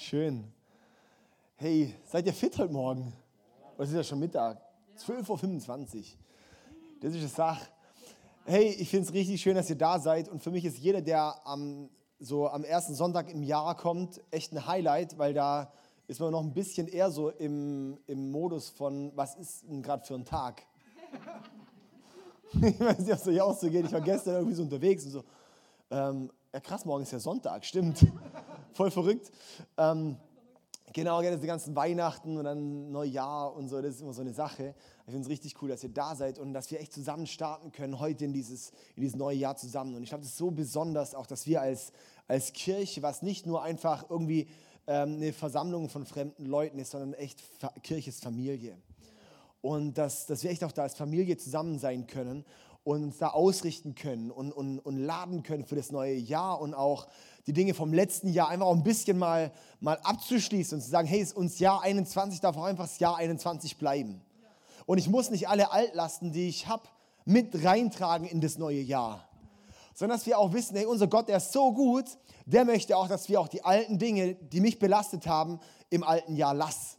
Schön. Hey, seid ihr fit heute Morgen? Oder ist ja schon Mittag? 12.25 Uhr. Das ist eine Sache. Hey, ich finde es richtig schön, dass ihr da seid. Und für mich ist jeder, der am, so am ersten Sonntag im Jahr kommt, echt ein Highlight, weil da ist man noch ein bisschen eher so im, im Modus von, was ist denn gerade für ein Tag? ich weiß nicht, ob es euch auch so geht. Ich war gestern irgendwie so unterwegs und so, ähm, ja krass, morgen ist ja Sonntag, stimmt. Voll verrückt. Ähm, genau, ja, die ganzen Weihnachten und dann Neujahr und so, das ist immer so eine Sache. Ich finde es richtig cool, dass ihr da seid und dass wir echt zusammen starten können, heute in dieses, in dieses neue Jahr zusammen. Und ich glaube, das ist so besonders, auch dass wir als, als Kirche, was nicht nur einfach irgendwie ähm, eine Versammlung von fremden Leuten ist, sondern echt Kirche ist Familie. Und dass, dass wir echt auch da als Familie zusammen sein können und uns da ausrichten können und, und, und laden können für das neue Jahr und auch die Dinge vom letzten Jahr einfach auch ein bisschen mal, mal abzuschließen und zu sagen, hey, uns Jahr 21 darf auch einfach das Jahr 21 bleiben. Und ich muss nicht alle Altlasten, die ich habe, mit reintragen in das neue Jahr. Sondern dass wir auch wissen, hey, unser Gott, der ist so gut, der möchte auch, dass wir auch die alten Dinge, die mich belastet haben, im alten Jahr lassen.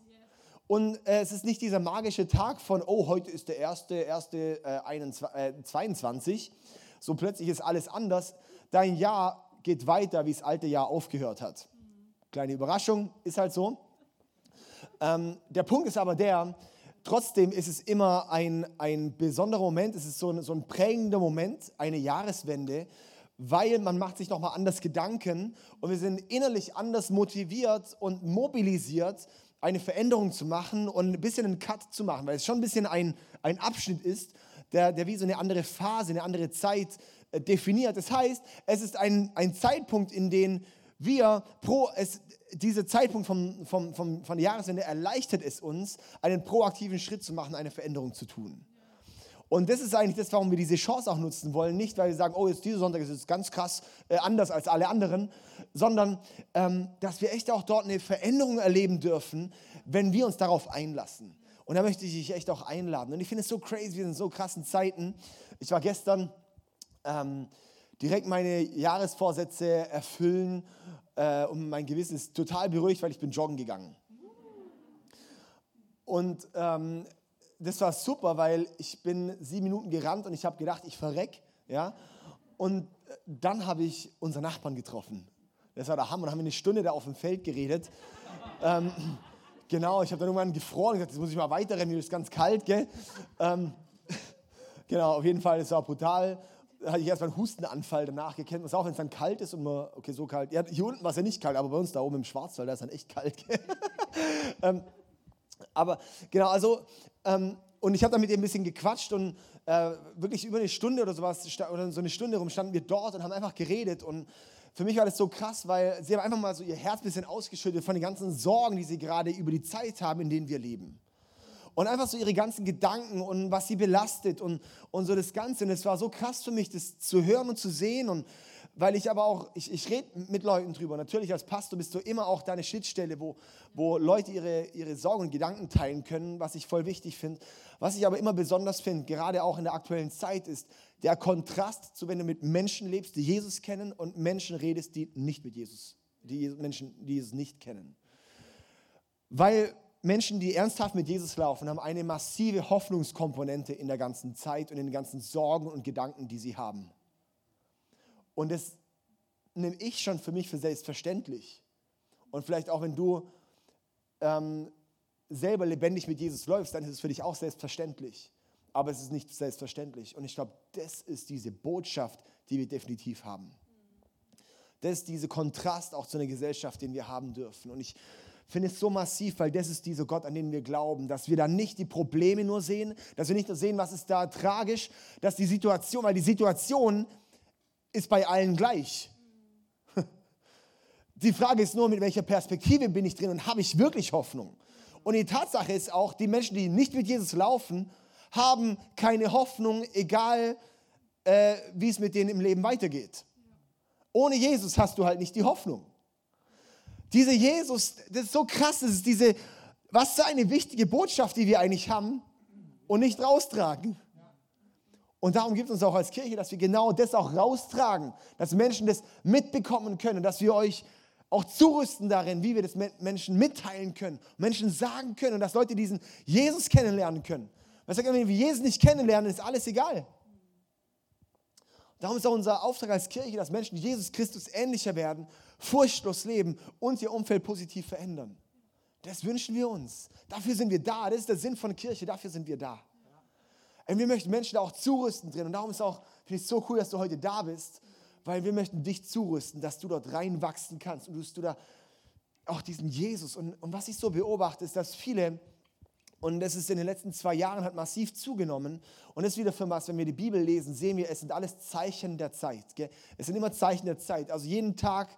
Und äh, es ist nicht dieser magische Tag von, oh, heute ist der erste, erste äh, 21, äh, 22. So plötzlich ist alles anders. Dein Jahr geht weiter, wie das alte Jahr aufgehört hat. Kleine Überraschung, ist halt so. Ähm, der Punkt ist aber der, trotzdem ist es immer ein, ein besonderer Moment, es ist so ein, so ein prägender Moment, eine Jahreswende, weil man macht sich nochmal anders Gedanken und wir sind innerlich anders motiviert und mobilisiert, eine Veränderung zu machen und ein bisschen einen Cut zu machen, weil es schon ein bisschen ein, ein Abschnitt ist, der, der wie so eine andere Phase, eine andere Zeit definiert. Das heißt, es ist ein, ein Zeitpunkt, in dem wir pro, es, dieser Zeitpunkt vom, vom, vom, von der Jahreswende erleichtert es uns, einen proaktiven Schritt zu machen, eine Veränderung zu tun. Und das ist eigentlich das, warum wir diese Chance auch nutzen wollen. Nicht, weil wir sagen, oh, jetzt dieser Sonntag ist es ganz krass äh, anders als alle anderen, sondern ähm, dass wir echt auch dort eine Veränderung erleben dürfen, wenn wir uns darauf einlassen. Und da möchte ich dich echt auch einladen. Und ich finde es so crazy, wir sind in so krassen Zeiten. Ich war gestern ähm, direkt meine Jahresvorsätze erfüllen äh, und mein Gewissen ist total beruhigt, weil ich bin joggen gegangen. Und ähm, das war super, weil ich bin sieben Minuten gerannt und ich habe gedacht, ich verreck. Ja? Und äh, dann habe ich unseren Nachbarn getroffen. Das war der Hammer. Und haben wir eine Stunde da auf dem Feld geredet. ähm, genau, ich habe dann irgendwann gefroren und gesagt, jetzt muss ich mal weiterrennen, hier ist ganz kalt. Gell? Ähm, genau, auf jeden Fall, es war brutal. Da hatte ich erst mal einen Hustenanfall danach gekannt. Was auch, wenn es dann kalt ist und man, okay, so kalt. Ja, hier unten war es ja nicht kalt, aber bei uns da oben im Schwarzwald, da ist dann echt kalt. ähm, aber genau, also ähm, und ich habe dann mit ihr ein bisschen gequatscht und äh, wirklich über eine Stunde oder sowas, oder so eine Stunde rum standen wir dort und haben einfach geredet. Und für mich war das so krass, weil sie haben einfach mal so ihr Herz ein bisschen ausgeschüttet von den ganzen Sorgen, die sie gerade über die Zeit haben, in denen wir leben. Und einfach so ihre ganzen Gedanken und was sie belastet und, und so das Ganze. Und es war so krass für mich, das zu hören und zu sehen. Und weil ich aber auch, ich, ich rede mit Leuten drüber. Natürlich als Pastor bist du immer auch deine Schnittstelle, wo, wo Leute ihre, ihre Sorgen und Gedanken teilen können, was ich voll wichtig finde. Was ich aber immer besonders finde, gerade auch in der aktuellen Zeit, ist der Kontrast zu, wenn du mit Menschen lebst, die Jesus kennen und Menschen redest, die nicht mit Jesus, die Menschen, die Jesus nicht kennen. Weil Menschen, die ernsthaft mit Jesus laufen, haben eine massive Hoffnungskomponente in der ganzen Zeit und in den ganzen Sorgen und Gedanken, die sie haben. Und das nehme ich schon für mich für selbstverständlich. Und vielleicht auch wenn du ähm, selber lebendig mit Jesus läufst, dann ist es für dich auch selbstverständlich. Aber es ist nicht selbstverständlich. Und ich glaube, das ist diese Botschaft, die wir definitiv haben. Das ist dieser Kontrast auch zu einer Gesellschaft, den wir haben dürfen. Und ich finde es so massiv, weil das ist dieser Gott, an den wir glauben, dass wir da nicht die Probleme nur sehen, dass wir nicht nur sehen, was ist da tragisch, dass die Situation, weil die Situation ist bei allen gleich. Die Frage ist nur, mit welcher Perspektive bin ich drin und habe ich wirklich Hoffnung? Und die Tatsache ist auch, die Menschen, die nicht mit Jesus laufen, haben keine Hoffnung, egal äh, wie es mit denen im Leben weitergeht. Ohne Jesus hast du halt nicht die Hoffnung. Diese Jesus, das ist so krass, das ist diese, was für eine wichtige Botschaft, die wir eigentlich haben und nicht raustragen. Und darum gibt es uns auch als Kirche, dass wir genau das auch raustragen, dass Menschen das mitbekommen können, dass wir euch auch zurüsten darin, wie wir das Menschen mitteilen können, Menschen sagen können und dass Leute diesen Jesus kennenlernen können. Sage, wenn wir Jesus nicht kennenlernen, ist alles egal. Darum ist auch unser Auftrag als Kirche, dass Menschen Jesus Christus ähnlicher werden, furchtlos leben und ihr Umfeld positiv verändern. Das wünschen wir uns. Dafür sind wir da. Das ist der Sinn von Kirche. Dafür sind wir da. Und wir möchten Menschen da auch zurüsten drin. Und darum ist auch, finde ich es so cool, dass du heute da bist, weil wir möchten dich zurüsten, dass du dort reinwachsen kannst und dass du da auch diesen Jesus. Und, und was ich so beobachte, ist, dass viele, und das ist in den letzten zwei Jahren hat massiv zugenommen, und das ist wieder für was, wenn wir die Bibel lesen, sehen wir, es sind alles Zeichen der Zeit. Gell? Es sind immer Zeichen der Zeit. Also jeden Tag,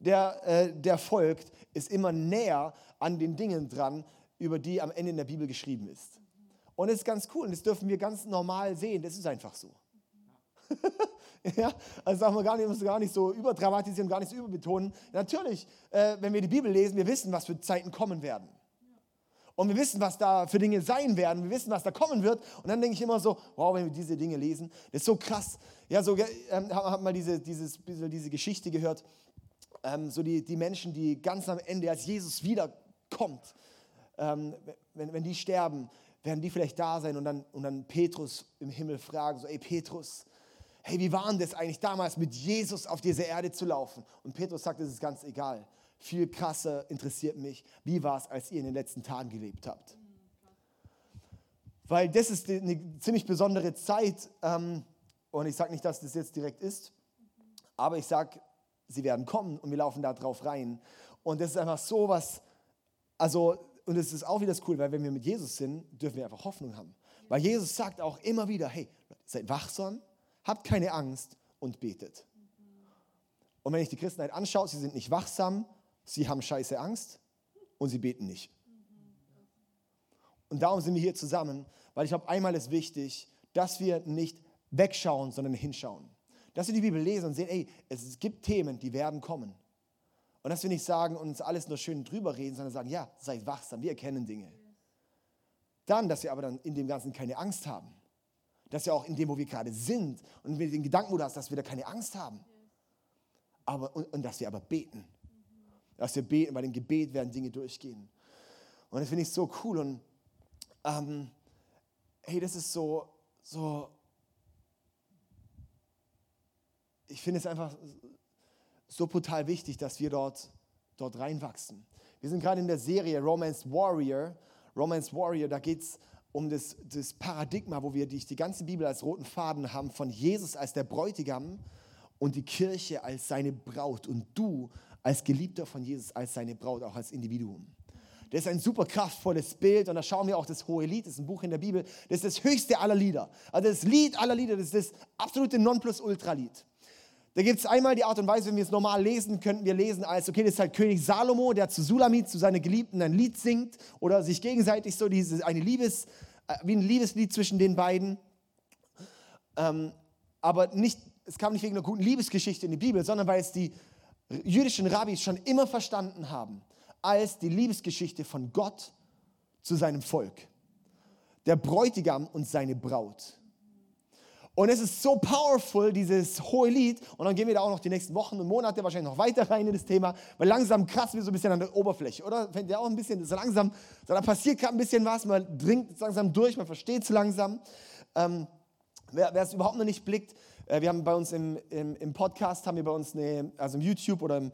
der, äh, der folgt, ist immer näher an den Dingen dran, über die am Ende in der Bibel geschrieben ist. Und das ist ganz cool und das dürfen wir ganz normal sehen. Das ist einfach so. ja, also sagen wir gar nicht, müssen gar nicht so überdramatisieren, gar nicht so überbetonen. Natürlich, äh, wenn wir die Bibel lesen, wir wissen, was für Zeiten kommen werden. Und wir wissen, was da für Dinge sein werden. Wir wissen, was da kommen wird. Und dann denke ich immer so, wow, wenn wir diese Dinge lesen, das ist so krass. Ja, so, ähm, habe mal diese, dieses, diese Geschichte gehört. Ähm, so die, die Menschen, die ganz am Ende, als Jesus wiederkommt, ähm, wenn, wenn die sterben, werden die vielleicht da sein und dann, und dann Petrus im Himmel fragen, so, ey Petrus, hey, wie war denn das eigentlich damals mit Jesus auf dieser Erde zu laufen? Und Petrus sagt, das ist ganz egal. Viel krasser interessiert mich, wie war es, als ihr in den letzten Tagen gelebt habt? Weil das ist eine ziemlich besondere Zeit. Ähm, und ich sage nicht, dass das jetzt direkt ist, aber ich sage, sie werden kommen und wir laufen da drauf rein. Und das ist einfach so was, also und es ist auch wieder cool, weil wenn wir mit Jesus sind, dürfen wir einfach Hoffnung haben. Weil Jesus sagt auch immer wieder, hey, seid wachsam, habt keine Angst und betet. Und wenn ich die Christenheit anschaue, sie sind nicht wachsam, sie haben scheiße Angst und sie beten nicht. Und darum sind wir hier zusammen, weil ich glaube, einmal ist wichtig, dass wir nicht wegschauen, sondern hinschauen. Dass wir die Bibel lesen und sehen, ey, es gibt Themen, die werden kommen. Und dass wir nicht sagen und uns alles nur schön drüber reden, sondern sagen, ja, seid wachsam, wir erkennen Dinge. Dann, dass wir aber dann in dem Ganzen keine Angst haben. Dass wir auch in dem, wo wir gerade sind und mit den Gedanken, wo du hast, dass wir da keine Angst haben. Aber, und, und dass wir aber beten. Dass wir beten, bei dem Gebet werden Dinge durchgehen. Und das finde ich so cool. Und ähm, hey, das ist so, so ich finde es einfach so brutal wichtig, dass wir dort, dort reinwachsen. Wir sind gerade in der Serie Romance Warrior. Romance Warrior, da geht es um das, das Paradigma, wo wir die, die ganze Bibel als roten Faden haben, von Jesus als der Bräutigam und die Kirche als seine Braut und du als Geliebter von Jesus als seine Braut, auch als Individuum. Das ist ein super kraftvolles Bild und da schauen wir auch das Hohe Lied, das ist ein Buch in der Bibel, das ist das höchste aller Lieder. Also das Lied aller Lieder, das ist das absolute Nonplusultra-Lied. Da gibt es einmal die Art und Weise, wenn wir es normal lesen, könnten wir lesen als, okay, das ist halt König Salomo, der zu Sulamit, zu seiner Geliebten ein Lied singt oder sich gegenseitig so dieses, eine Liebes, äh, wie ein Liebeslied zwischen den beiden. Ähm, aber nicht, es kam nicht wegen einer guten Liebesgeschichte in die Bibel, sondern weil es die jüdischen Rabbis schon immer verstanden haben als die Liebesgeschichte von Gott zu seinem Volk. Der Bräutigam und seine Braut. Und es ist so powerful, dieses hohe Lied. Und dann gehen wir da auch noch die nächsten Wochen und Monate wahrscheinlich noch weiter rein in das Thema, weil langsam kratzen wir so ein bisschen an der Oberfläche, oder? Fängt ja auch ein bisschen, so langsam, so da passiert gerade ein bisschen was, man dringt langsam durch, man versteht es langsam. Ähm, wer, es überhaupt noch nicht blickt, äh, wir haben bei uns im, im, im, Podcast, haben wir bei uns eine, also im YouTube oder im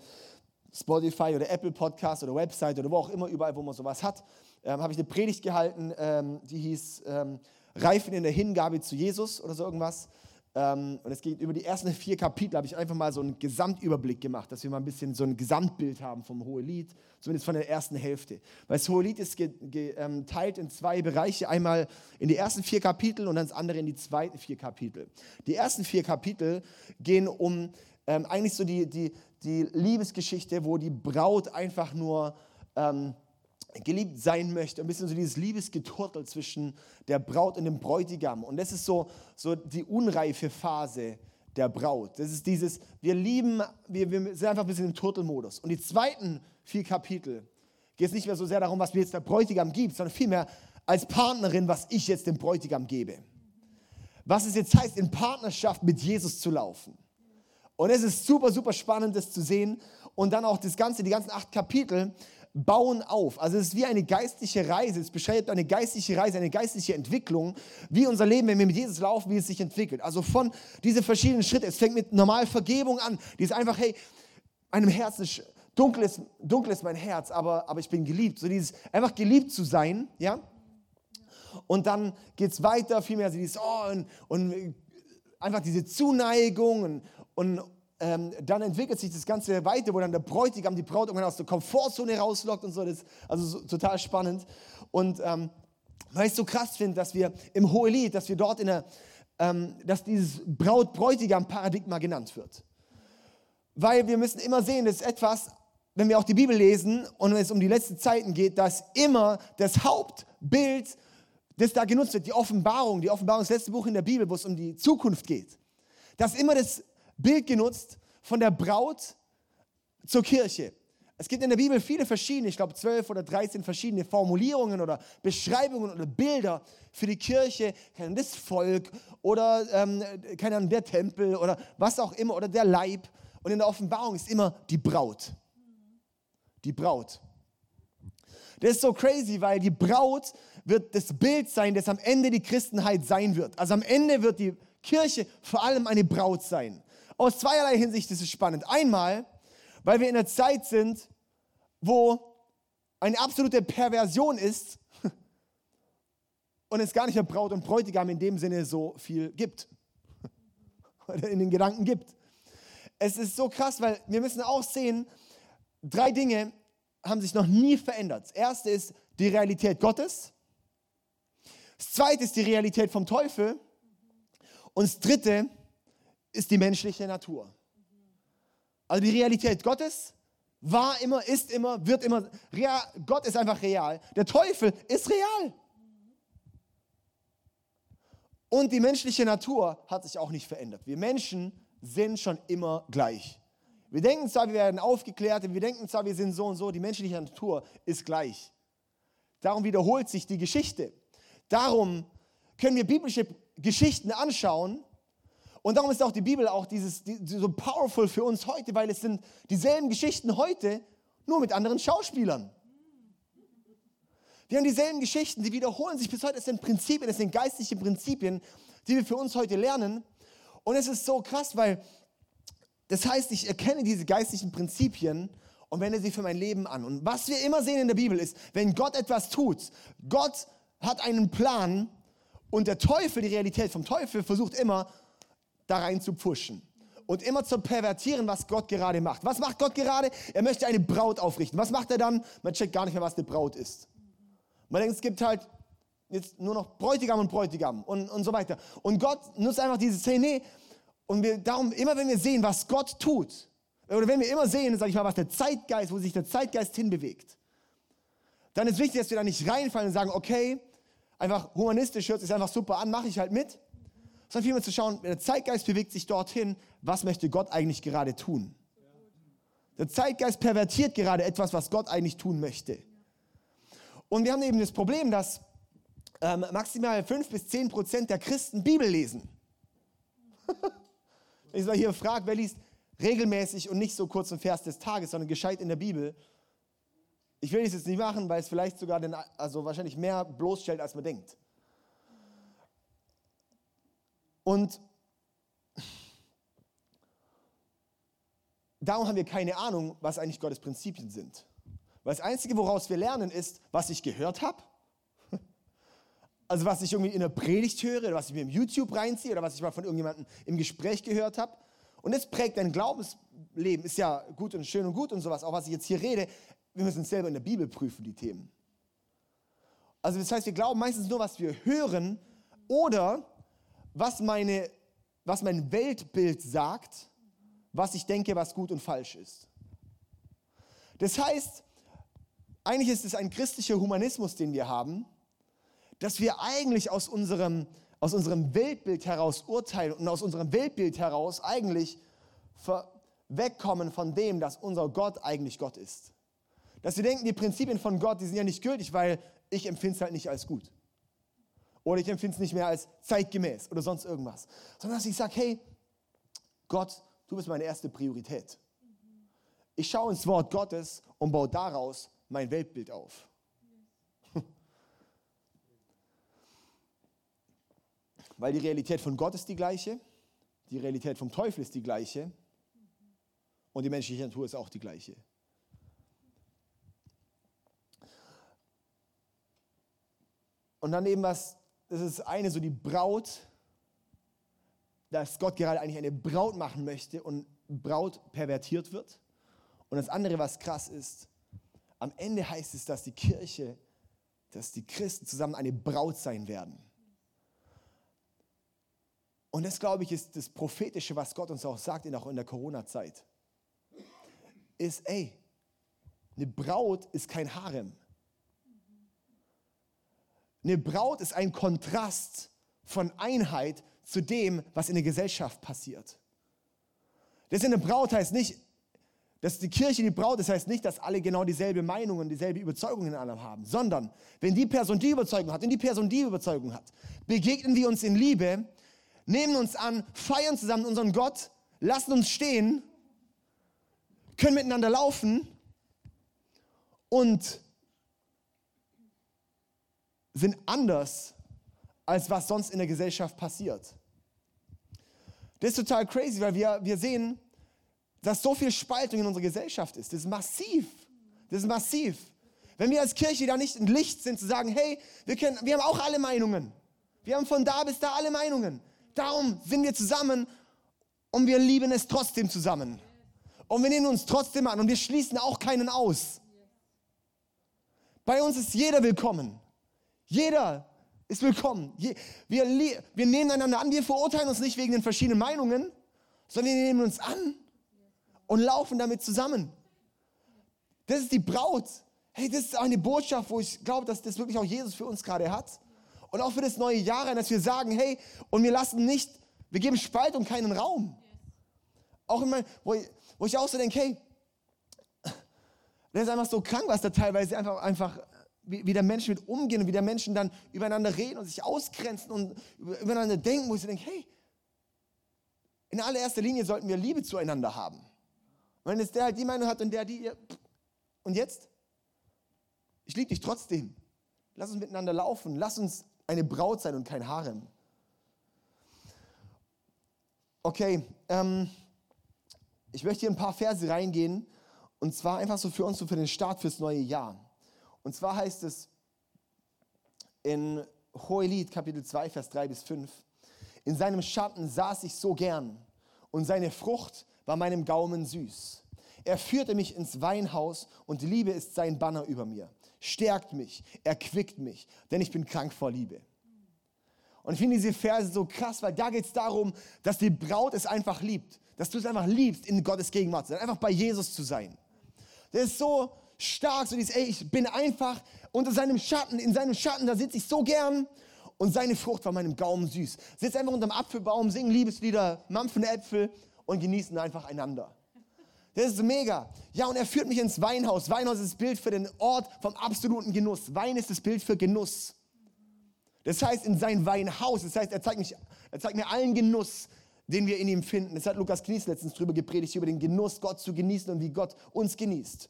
Spotify oder Apple Podcast oder Website oder wo auch immer, überall, wo man sowas hat, ähm, habe ich eine Predigt gehalten, ähm, die hieß ähm, Reifen in der Hingabe zu Jesus oder so irgendwas. Ähm, und es geht über die ersten vier Kapitel, habe ich einfach mal so einen Gesamtüberblick gemacht, dass wir mal ein bisschen so ein Gesamtbild haben vom Hohelied, zumindest von der ersten Hälfte. Weil das Hohelied ist geteilt ähm, in zwei Bereiche, einmal in die ersten vier Kapitel und dann das andere in die zweiten vier Kapitel. Die ersten vier Kapitel gehen um ähm, eigentlich so die, die, die Liebesgeschichte, wo die Braut einfach nur ähm, geliebt sein möchte. Ein bisschen so dieses Liebesgeturtel zwischen der Braut und dem Bräutigam. Und das ist so, so die unreife Phase der Braut. Das ist dieses, wir lieben, wir, wir sind einfach ein bisschen im Turtelmodus. Und die zweiten vier Kapitel geht es nicht mehr so sehr darum, was mir jetzt der Bräutigam gibt, sondern vielmehr als Partnerin, was ich jetzt dem Bräutigam gebe. Was es jetzt heißt, in Partnerschaft mit Jesus zu laufen. Und es ist super, super spannend, das zu sehen. Und dann auch das Ganze, die ganzen acht Kapitel bauen auf. Also es ist wie eine geistliche Reise. Es beschreibt eine geistliche Reise, eine geistliche Entwicklung, wie unser Leben, wenn wir mit Jesus laufen, wie es sich entwickelt. Also von diese verschiedenen Schritte. Es fängt mit normal Vergebung an. Die ist einfach, hey, meinem Herzen dunkel ist, dunkel ist mein Herz, aber, aber ich bin geliebt. So dieses einfach geliebt zu sein, ja. Und dann geht es weiter, vielmehr so dieses, oh, und, und einfach diese Zuneigung und, und ähm, dann entwickelt sich das Ganze weiter, wo dann der Bräutigam die Braut irgendwann aus der Komfortzone rauslockt und so. Das also so, total spannend. Und ähm, weil ich es so krass finde, dass wir im Hohelied, dass wir dort in der, ähm, dass dieses Braut-Bräutigam-Paradigma genannt wird. Weil wir müssen immer sehen, das ist etwas, wenn wir auch die Bibel lesen und wenn es um die letzten Zeiten geht, dass immer das Hauptbild, das da genutzt wird, die Offenbarung, die Offenbarung, das letzte Buch in der Bibel, wo es um die Zukunft geht, dass immer das Bild genutzt von der Braut zur Kirche. Es gibt in der Bibel viele verschiedene, ich glaube zwölf oder dreizehn verschiedene Formulierungen oder Beschreibungen oder Bilder für die Kirche, das Volk oder ähm, der Tempel oder was auch immer oder der Leib. Und in der Offenbarung ist immer die Braut die Braut. Das ist so crazy, weil die Braut wird das Bild sein, das am Ende die Christenheit sein wird. Also am Ende wird die Kirche vor allem eine Braut sein. Aus zweierlei Hinsicht ist es spannend. Einmal, weil wir in einer Zeit sind, wo eine absolute Perversion ist und es gar nicht mehr Braut und Bräutigam in dem Sinne so viel gibt oder in den Gedanken gibt. Es ist so krass, weil wir müssen auch sehen, drei Dinge haben sich noch nie verändert. Das erste ist die Realität Gottes. Das zweite ist die Realität vom Teufel. Und das dritte ist die menschliche Natur. Also die Realität Gottes war immer, ist immer, wird immer. Real, Gott ist einfach real. Der Teufel ist real. Und die menschliche Natur hat sich auch nicht verändert. Wir Menschen sind schon immer gleich. Wir denken zwar, wir werden aufgeklärt, wir denken zwar, wir sind so und so, die menschliche Natur ist gleich. Darum wiederholt sich die Geschichte. Darum können wir biblische Geschichten anschauen und darum ist auch die Bibel auch dieses, so powerful für uns heute, weil es sind dieselben Geschichten heute, nur mit anderen Schauspielern. Wir haben dieselben Geschichten, die wiederholen sich bis heute. Es sind Prinzipien, es sind geistliche Prinzipien, die wir für uns heute lernen. Und es ist so krass, weil das heißt, ich erkenne diese geistlichen Prinzipien und wende sie für mein Leben an. Und was wir immer sehen in der Bibel ist, wenn Gott etwas tut, Gott hat einen Plan und der Teufel, die Realität vom Teufel, versucht immer da rein zu pfuschen und immer zu pervertieren, was Gott gerade macht. Was macht Gott gerade? Er möchte eine Braut aufrichten. Was macht er dann? Man checkt gar nicht mehr, was eine Braut ist. Man denkt, es gibt halt jetzt nur noch Bräutigam und Bräutigam und, und so weiter. Und Gott nutzt einfach diese Szene, und wir, darum, immer wenn wir sehen, was Gott tut, oder wenn wir immer sehen, sag ich mal, was der Zeitgeist, wo sich der Zeitgeist hinbewegt, dann ist wichtig, dass wir da nicht reinfallen und sagen, okay, einfach humanistisch hört sich einfach super an, mache ich halt mit. Sondern vielmehr zu schauen, der Zeitgeist bewegt sich dorthin, was möchte Gott eigentlich gerade tun? Der Zeitgeist pervertiert gerade etwas, was Gott eigentlich tun möchte. Und wir haben eben das Problem, dass ähm, maximal 5 bis 10 Prozent der Christen Bibel lesen. Wenn ich mal hier frage, wer liest regelmäßig und nicht so kurz und Vers des Tages, sondern gescheit in der Bibel, ich will das jetzt nicht machen, weil es vielleicht sogar den, also wahrscheinlich mehr bloßstellt, als man denkt. Und darum haben wir keine Ahnung, was eigentlich Gottes Prinzipien sind. Weil das Einzige, woraus wir lernen, ist, was ich gehört habe. Also was ich irgendwie in der Predigt höre, oder was ich mir im YouTube reinziehe, oder was ich mal von irgendjemandem im Gespräch gehört habe. Und das prägt dein Glaubensleben. Ist ja gut und schön und gut und sowas. Auch was ich jetzt hier rede, wir müssen uns selber in der Bibel prüfen, die Themen. Also das heißt, wir glauben meistens nur, was wir hören oder was, meine, was mein Weltbild sagt, was ich denke, was gut und falsch ist. Das heißt, eigentlich ist es ein christlicher Humanismus, den wir haben, dass wir eigentlich aus unserem, aus unserem Weltbild heraus urteilen und aus unserem Weltbild heraus eigentlich wegkommen von dem, dass unser Gott eigentlich Gott ist. Dass wir denken, die Prinzipien von Gott, die sind ja nicht gültig, weil ich empfinde es halt nicht als gut. Oder ich empfinde es nicht mehr als zeitgemäß oder sonst irgendwas. Sondern dass ich sage, hey, Gott du bist meine erste Priorität. Ich schaue ins Wort Gottes und baue daraus mein Weltbild auf. Weil die Realität von Gott ist die gleiche, die Realität vom Teufel ist die gleiche und die menschliche Natur ist auch die gleiche. Und dann eben was, das ist eine so die Braut, dass Gott gerade eigentlich eine Braut machen möchte und Braut pervertiert wird. Und das andere, was krass ist, am Ende heißt es, dass die Kirche, dass die Christen zusammen eine Braut sein werden. Und das, glaube ich, ist das Prophetische, was Gott uns auch sagt, auch in der Corona-Zeit. Ist, ey, eine Braut ist kein Harem. Eine Braut ist ein Kontrast von Einheit zu dem, was in der Gesellschaft passiert. Das eine Braut heißt nicht, dass die Kirche die Braut ist, heißt nicht, dass alle genau dieselbe Meinung und dieselbe Überzeugung in allem haben, sondern wenn die Person die Überzeugung hat und die Person die Überzeugung hat, begegnen wir uns in Liebe, nehmen uns an, feiern zusammen unseren Gott, lassen uns stehen, können miteinander laufen und sind anders, als was sonst in der Gesellschaft passiert. Das ist total crazy, weil wir, wir sehen, dass so viel Spaltung in unserer Gesellschaft ist. Das ist massiv. Das ist massiv. Wenn wir als Kirche da nicht ein Licht sind, zu sagen, hey, wir, können, wir haben auch alle Meinungen. Wir haben von da bis da alle Meinungen. Darum sind wir zusammen und wir lieben es trotzdem zusammen. Und wir nehmen uns trotzdem an und wir schließen auch keinen aus. Bei uns ist jeder willkommen. Jeder ist willkommen. Wir, wir nehmen einander an, wir verurteilen uns nicht wegen den verschiedenen Meinungen, sondern wir nehmen uns an und laufen damit zusammen. Das ist die Braut. Hey, das ist eine Botschaft, wo ich glaube, dass das wirklich auch Jesus für uns gerade hat. Und auch für das neue Jahr, dass wir sagen, hey, und wir lassen nicht, wir geben Spaltung keinen Raum. Auch in mein, wo, ich, wo ich auch so denke, hey, das ist einfach so krank, was da teilweise einfach, einfach wie, wie der Menschen mit umgehen und wie der Menschen dann übereinander reden und sich ausgrenzen und übereinander denken, wo ich so denke, hey, in allererster Linie sollten wir Liebe zueinander haben. Und wenn jetzt der halt die Meinung hat und der die, und jetzt? Ich liebe dich trotzdem. Lass uns miteinander laufen. Lass uns eine Braut sein und kein Harem. Okay, ähm, ich möchte hier ein paar Verse reingehen. Und zwar einfach so für uns, so für den Start fürs neue Jahr. Und zwar heißt es in Hohelied, Kapitel 2, Vers 3 bis 5, in seinem Schatten saß ich so gern und seine Frucht war meinem Gaumen süß. Er führte mich ins Weinhaus und Liebe ist sein Banner über mir. Stärkt mich, erquickt mich, denn ich bin krank vor Liebe. Und ich finde diese Verse so krass, weil da geht es darum, dass die Braut es einfach liebt. Dass du es einfach liebst, in Gottes Gegenwart zu sein, einfach bei Jesus zu sein. Das ist so, stark, so dieses, ey, ich bin einfach unter seinem Schatten, in seinem Schatten, da sitze ich so gern und seine Frucht war meinem Gaumen süß. Sitz einfach unter dem Apfelbaum, singen Liebeslieder, mampfen Äpfel und genießen einfach einander. Das ist mega. Ja, und er führt mich ins Weinhaus. Weinhaus ist das Bild für den Ort vom absoluten Genuss. Wein ist das Bild für Genuss. Das heißt, in sein Weinhaus, das heißt, er zeigt, mich, er zeigt mir allen Genuss, den wir in ihm finden. Das hat Lukas Knies letztens drüber gepredigt, über den Genuss, Gott zu genießen und wie Gott uns genießt.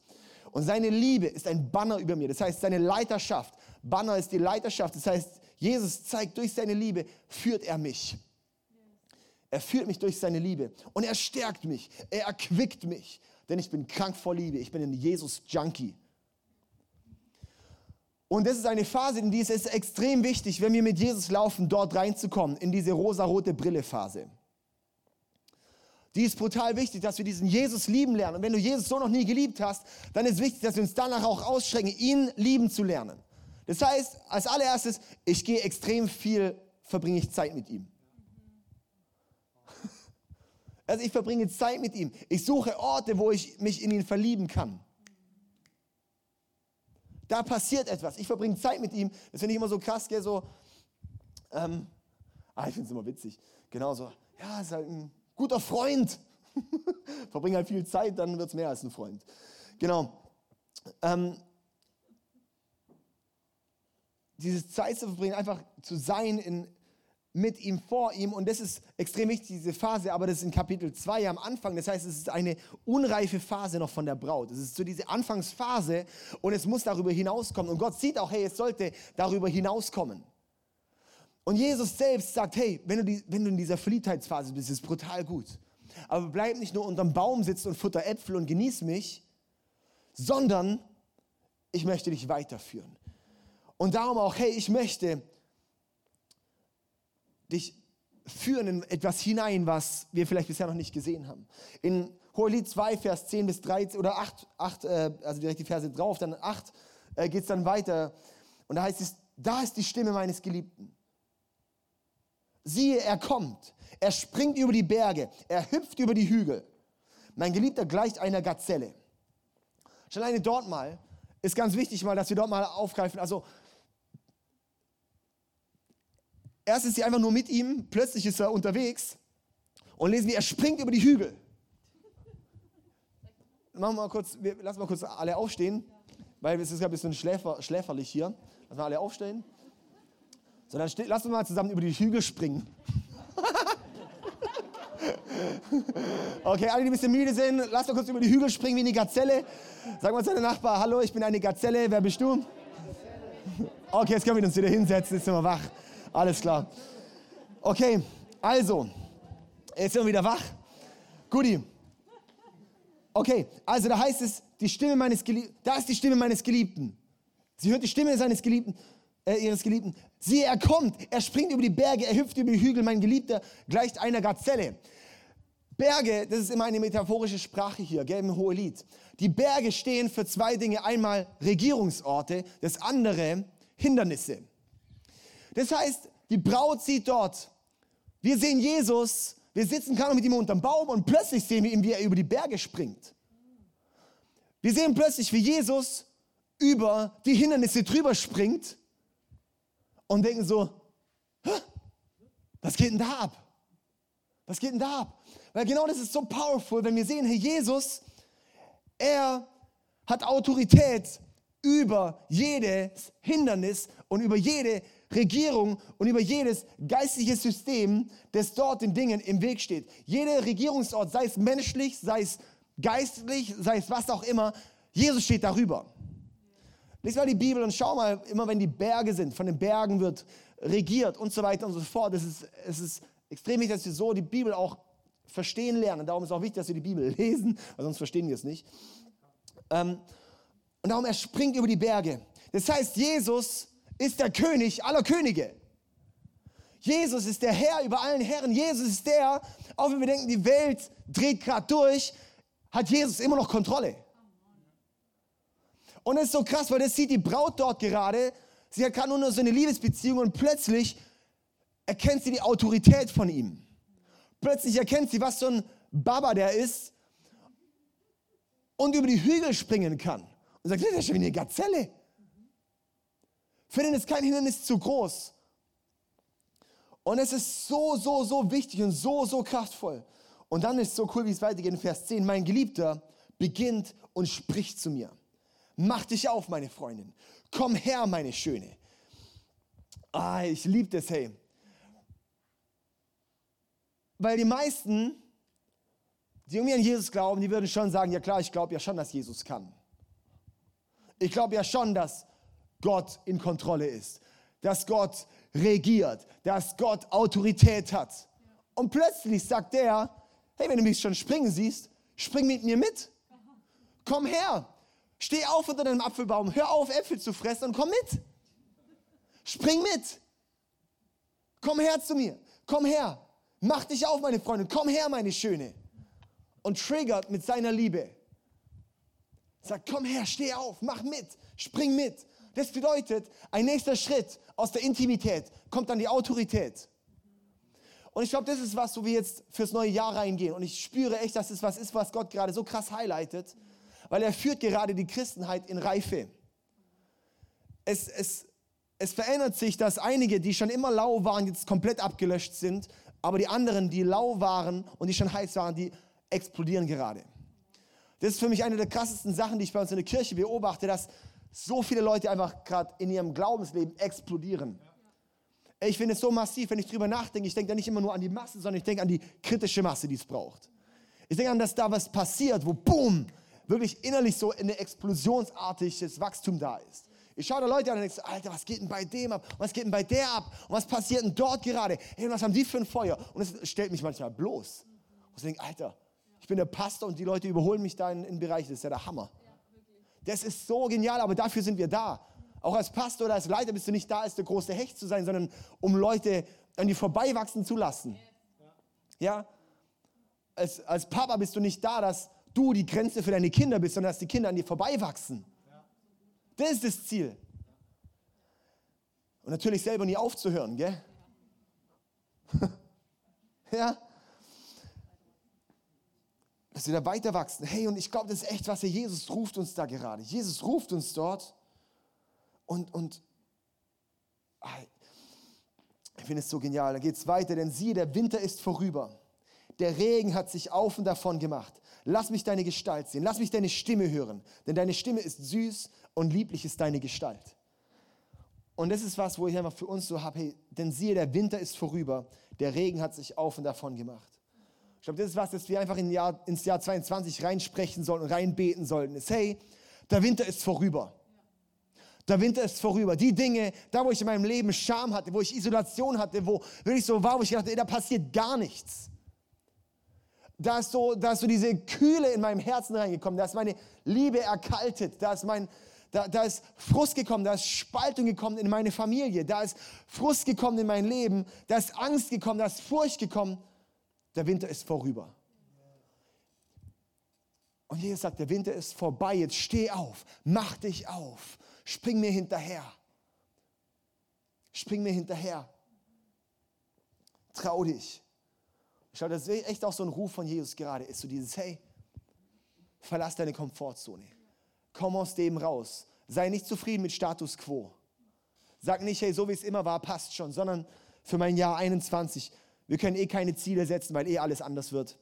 Und seine Liebe ist ein Banner über mir. Das heißt, seine Leiterschaft. Banner ist die Leiterschaft. Das heißt, Jesus zeigt durch seine Liebe, führt er mich. Er führt mich durch seine Liebe. Und er stärkt mich. Er erquickt mich. Denn ich bin krank vor Liebe. Ich bin ein Jesus-Junkie. Und das ist eine Phase, in die es ist extrem wichtig, wenn wir mit Jesus laufen, dort reinzukommen, in diese rosarote Brille-Phase. Die ist brutal wichtig, dass wir diesen Jesus lieben lernen. Und wenn du Jesus so noch nie geliebt hast, dann ist wichtig, dass wir uns danach auch ausstrecken, ihn lieben zu lernen. Das heißt, als allererstes, ich gehe extrem viel, verbringe ich Zeit mit ihm. Also ich verbringe Zeit mit ihm. Ich suche Orte, wo ich mich in ihn verlieben kann. Da passiert etwas. Ich verbringe Zeit mit ihm. Das finde ich immer so krass, gell? so. Ähm, ah, ich finde es immer witzig. Genau so. Ja, ist halt ein guter Freund. Verbring halt viel Zeit, dann wird es mehr als ein Freund. Genau. Ähm, dieses Zeit zu verbringen, einfach zu sein in, mit ihm, vor ihm. Und das ist extrem wichtig, diese Phase, aber das ist in Kapitel 2 am Anfang. Das heißt, es ist eine unreife Phase noch von der Braut. Es ist so diese Anfangsphase und es muss darüber hinauskommen. Und Gott sieht auch, hey, es sollte darüber hinauskommen. Und Jesus selbst sagt, hey, wenn du, die, wenn du in dieser Verliebtheitsphase bist, ist es brutal gut. Aber bleib nicht nur unterm Baum sitzen und futter Äpfel und genieß mich, sondern ich möchte dich weiterführen. Und darum auch, hey, ich möchte dich führen in etwas hinein, was wir vielleicht bisher noch nicht gesehen haben. In Hohelied 2, Vers 10 bis 13 oder 8, 8 äh, also direkt die Verse drauf, dann 8 äh, geht es dann weiter. Und da heißt es, da ist die Stimme meines Geliebten. Siehe, er kommt, er springt über die Berge, er hüpft über die Hügel. Mein Geliebter gleicht einer Gazelle. Schon alleine dort mal ist ganz wichtig mal, dass wir dort mal aufgreifen. Also Erst ist sie einfach nur mit ihm, plötzlich ist er unterwegs und lesen wir, er springt über die Hügel. Machen wir mal kurz, wir, lassen wir kurz alle aufstehen, weil es ist ein bisschen schläfer, schläferlich hier. Lassen wir alle aufstehen. So, dann lassen wir mal zusammen über die Hügel springen. okay, alle, die ein bisschen müde sind, lasst doch kurz über die Hügel springen wie eine Gazelle. Sag mal zu deinem Nachbar, hallo, ich bin eine Gazelle, wer bist du? Okay, jetzt können wir uns wieder hinsetzen, jetzt sind wir wach. Alles klar. Okay, also, jetzt sind wir wieder wach. Guti. Okay, also da heißt es, die Stimme meines Geliebten, da ist die Stimme meines Geliebten. Sie hört die Stimme seines Geliebten, äh, ihres Geliebten. Siehe, er kommt, er springt über die Berge, er hüpft über die Hügel, mein Geliebter gleicht einer Gazelle. Berge, das ist immer eine metaphorische Sprache hier, gell, im Hohelied. Die Berge stehen für zwei Dinge. Einmal Regierungsorte, das andere Hindernisse. Das heißt, die Braut sieht dort, wir sehen Jesus, wir sitzen gerade mit ihm unterm Baum und plötzlich sehen wir ihn, wie er über die Berge springt. Wir sehen plötzlich, wie Jesus über die Hindernisse drüber springt und denken so, was geht denn da ab? Was geht denn da ab? Weil genau das ist so powerful, wenn wir sehen, Herr Jesus, er hat Autorität über jedes Hindernis und über jede Regierung und über jedes geistliche System, das dort den Dingen im Weg steht. Jeder Regierungsort, sei es menschlich, sei es geistlich, sei es was auch immer, Jesus steht darüber. Lies mal die Bibel und schau mal, immer wenn die Berge sind, von den Bergen wird regiert und so weiter und so fort. Es ist, es ist extrem wichtig, dass wir so die Bibel auch verstehen lernen. Darum ist es auch wichtig, dass wir die Bibel lesen, weil sonst verstehen wir es nicht. Ähm, und darum, er springt über die Berge. Das heißt, Jesus ist der König aller Könige. Jesus ist der Herr über allen Herren. Jesus ist der, auch wenn wir denken, die Welt dreht gerade durch, hat Jesus immer noch Kontrolle. Und es ist so krass, weil das sieht die Braut dort gerade. Sie hat gerade nur so eine Liebesbeziehung und plötzlich erkennt sie die Autorität von ihm. Plötzlich erkennt sie, was so ein Baba der ist und über die Hügel springen kann. Und sagt, das ist schon wie eine Gazelle. Für den ist kein Hindernis zu groß. Und es ist so, so, so wichtig und so, so kraftvoll. Und dann ist es so cool, wie es weitergeht in Vers 10. Mein Geliebter beginnt und spricht zu mir. Mach dich auf, meine Freundin. Komm her, meine Schöne. Ah, ich liebe das, hey. Weil die meisten, die irgendwie an Jesus glauben, die würden schon sagen, ja klar, ich glaube ja schon, dass Jesus kann. Ich glaube ja schon, dass Gott in Kontrolle ist, dass Gott regiert, dass Gott Autorität hat. Und plötzlich sagt er, hey, wenn du mich schon springen siehst, spring mit mir mit. Komm her. Steh auf unter deinem Apfelbaum. Hör auf, Äpfel zu fressen und komm mit. Spring mit. Komm her zu mir. Komm her. Mach dich auf, meine Freundin. Komm her, meine Schöne. Und triggert mit seiner Liebe. Sagt, komm her, steh auf, mach mit, spring mit. Das bedeutet, ein nächster Schritt aus der Intimität kommt dann die Autorität. Und ich glaube, das ist was, wo wir jetzt fürs neue Jahr reingehen. Und ich spüre echt, dass es was ist, was Gott gerade so krass highlightet, weil er führt gerade die Christenheit in Reife. Es, es, es verändert sich, dass einige, die schon immer lau waren, jetzt komplett abgelöscht sind, aber die anderen, die lau waren und die schon heiß waren, die explodieren gerade. Das ist für mich eine der krassesten Sachen, die ich bei uns in der Kirche beobachte, dass so viele Leute einfach gerade in ihrem Glaubensleben explodieren. Ich finde es so massiv, wenn ich drüber nachdenke. Ich denke da nicht immer nur an die Masse, sondern ich denke an die kritische Masse, die es braucht. Ich denke an, dass da was passiert, wo boom, wirklich innerlich so eine explosionsartiges Wachstum da ist. Ich schaue da Leute an und denke, Alter, was geht denn bei dem ab? Was geht denn bei der ab? Und was passiert denn dort gerade? Hey, was haben die für ein Feuer? Und es stellt mich manchmal bloß. Und ich denke, Alter, ich bin der Pastor und die Leute überholen mich da in, in Bereich, das ist ja der Hammer. Das ist so genial, aber dafür sind wir da. Auch als Pastor oder als Leiter bist du nicht da, als der große Hecht zu sein, sondern um Leute an die vorbeiwachsen zu lassen. Ja? Als, als Papa bist du nicht da, dass du die Grenze für deine Kinder bist, sondern dass die Kinder an dir vorbeiwachsen. Das ist das Ziel. Und natürlich selber nie aufzuhören, gell? ja? Dass wir da weiter wachsen. Hey, und ich glaube, das ist echt, was Jesus ruft uns da gerade. Jesus ruft uns dort und, und ich finde es so genial. Da geht es weiter, denn siehe, der Winter ist vorüber. Der Regen hat sich auf und davon gemacht. Lass mich deine Gestalt sehen. Lass mich deine Stimme hören. Denn deine Stimme ist süß und lieblich ist deine Gestalt. Und das ist was, wo ich einfach für uns so habe, hey, denn siehe, der Winter ist vorüber. Der Regen hat sich auf und davon gemacht. Ich glaube, das ist was, das wir einfach in Jahr, ins Jahr 22 reinsprechen sollten, reinbeten sollten. Ist, hey, der Winter ist vorüber. Der Winter ist vorüber. Die Dinge, da wo ich in meinem Leben Scham hatte, wo ich Isolation hatte, wo wirklich so war, wo ich dachte, ey, da passiert gar nichts. Da ist, so, da ist so diese Kühle in meinem Herzen reingekommen. Da ist meine Liebe erkaltet. Da ist, mein, da, da ist Frust gekommen. Da ist Spaltung gekommen in meine Familie. Da ist Frust gekommen in mein Leben. Da ist Angst gekommen. Da ist Furcht gekommen. Der Winter ist vorüber. Und Jesus sagt, der Winter ist vorbei. Jetzt steh auf. Mach dich auf spring mir hinterher. Spring mir hinterher. Trau dich. Ich glaube, das ist echt auch so ein Ruf von Jesus gerade, ist so dieses, hey, verlass deine Komfortzone. Komm aus dem raus. Sei nicht zufrieden mit Status quo. Sag nicht, hey, so wie es immer war, passt schon, sondern für mein Jahr 21, wir können eh keine Ziele setzen, weil eh alles anders wird.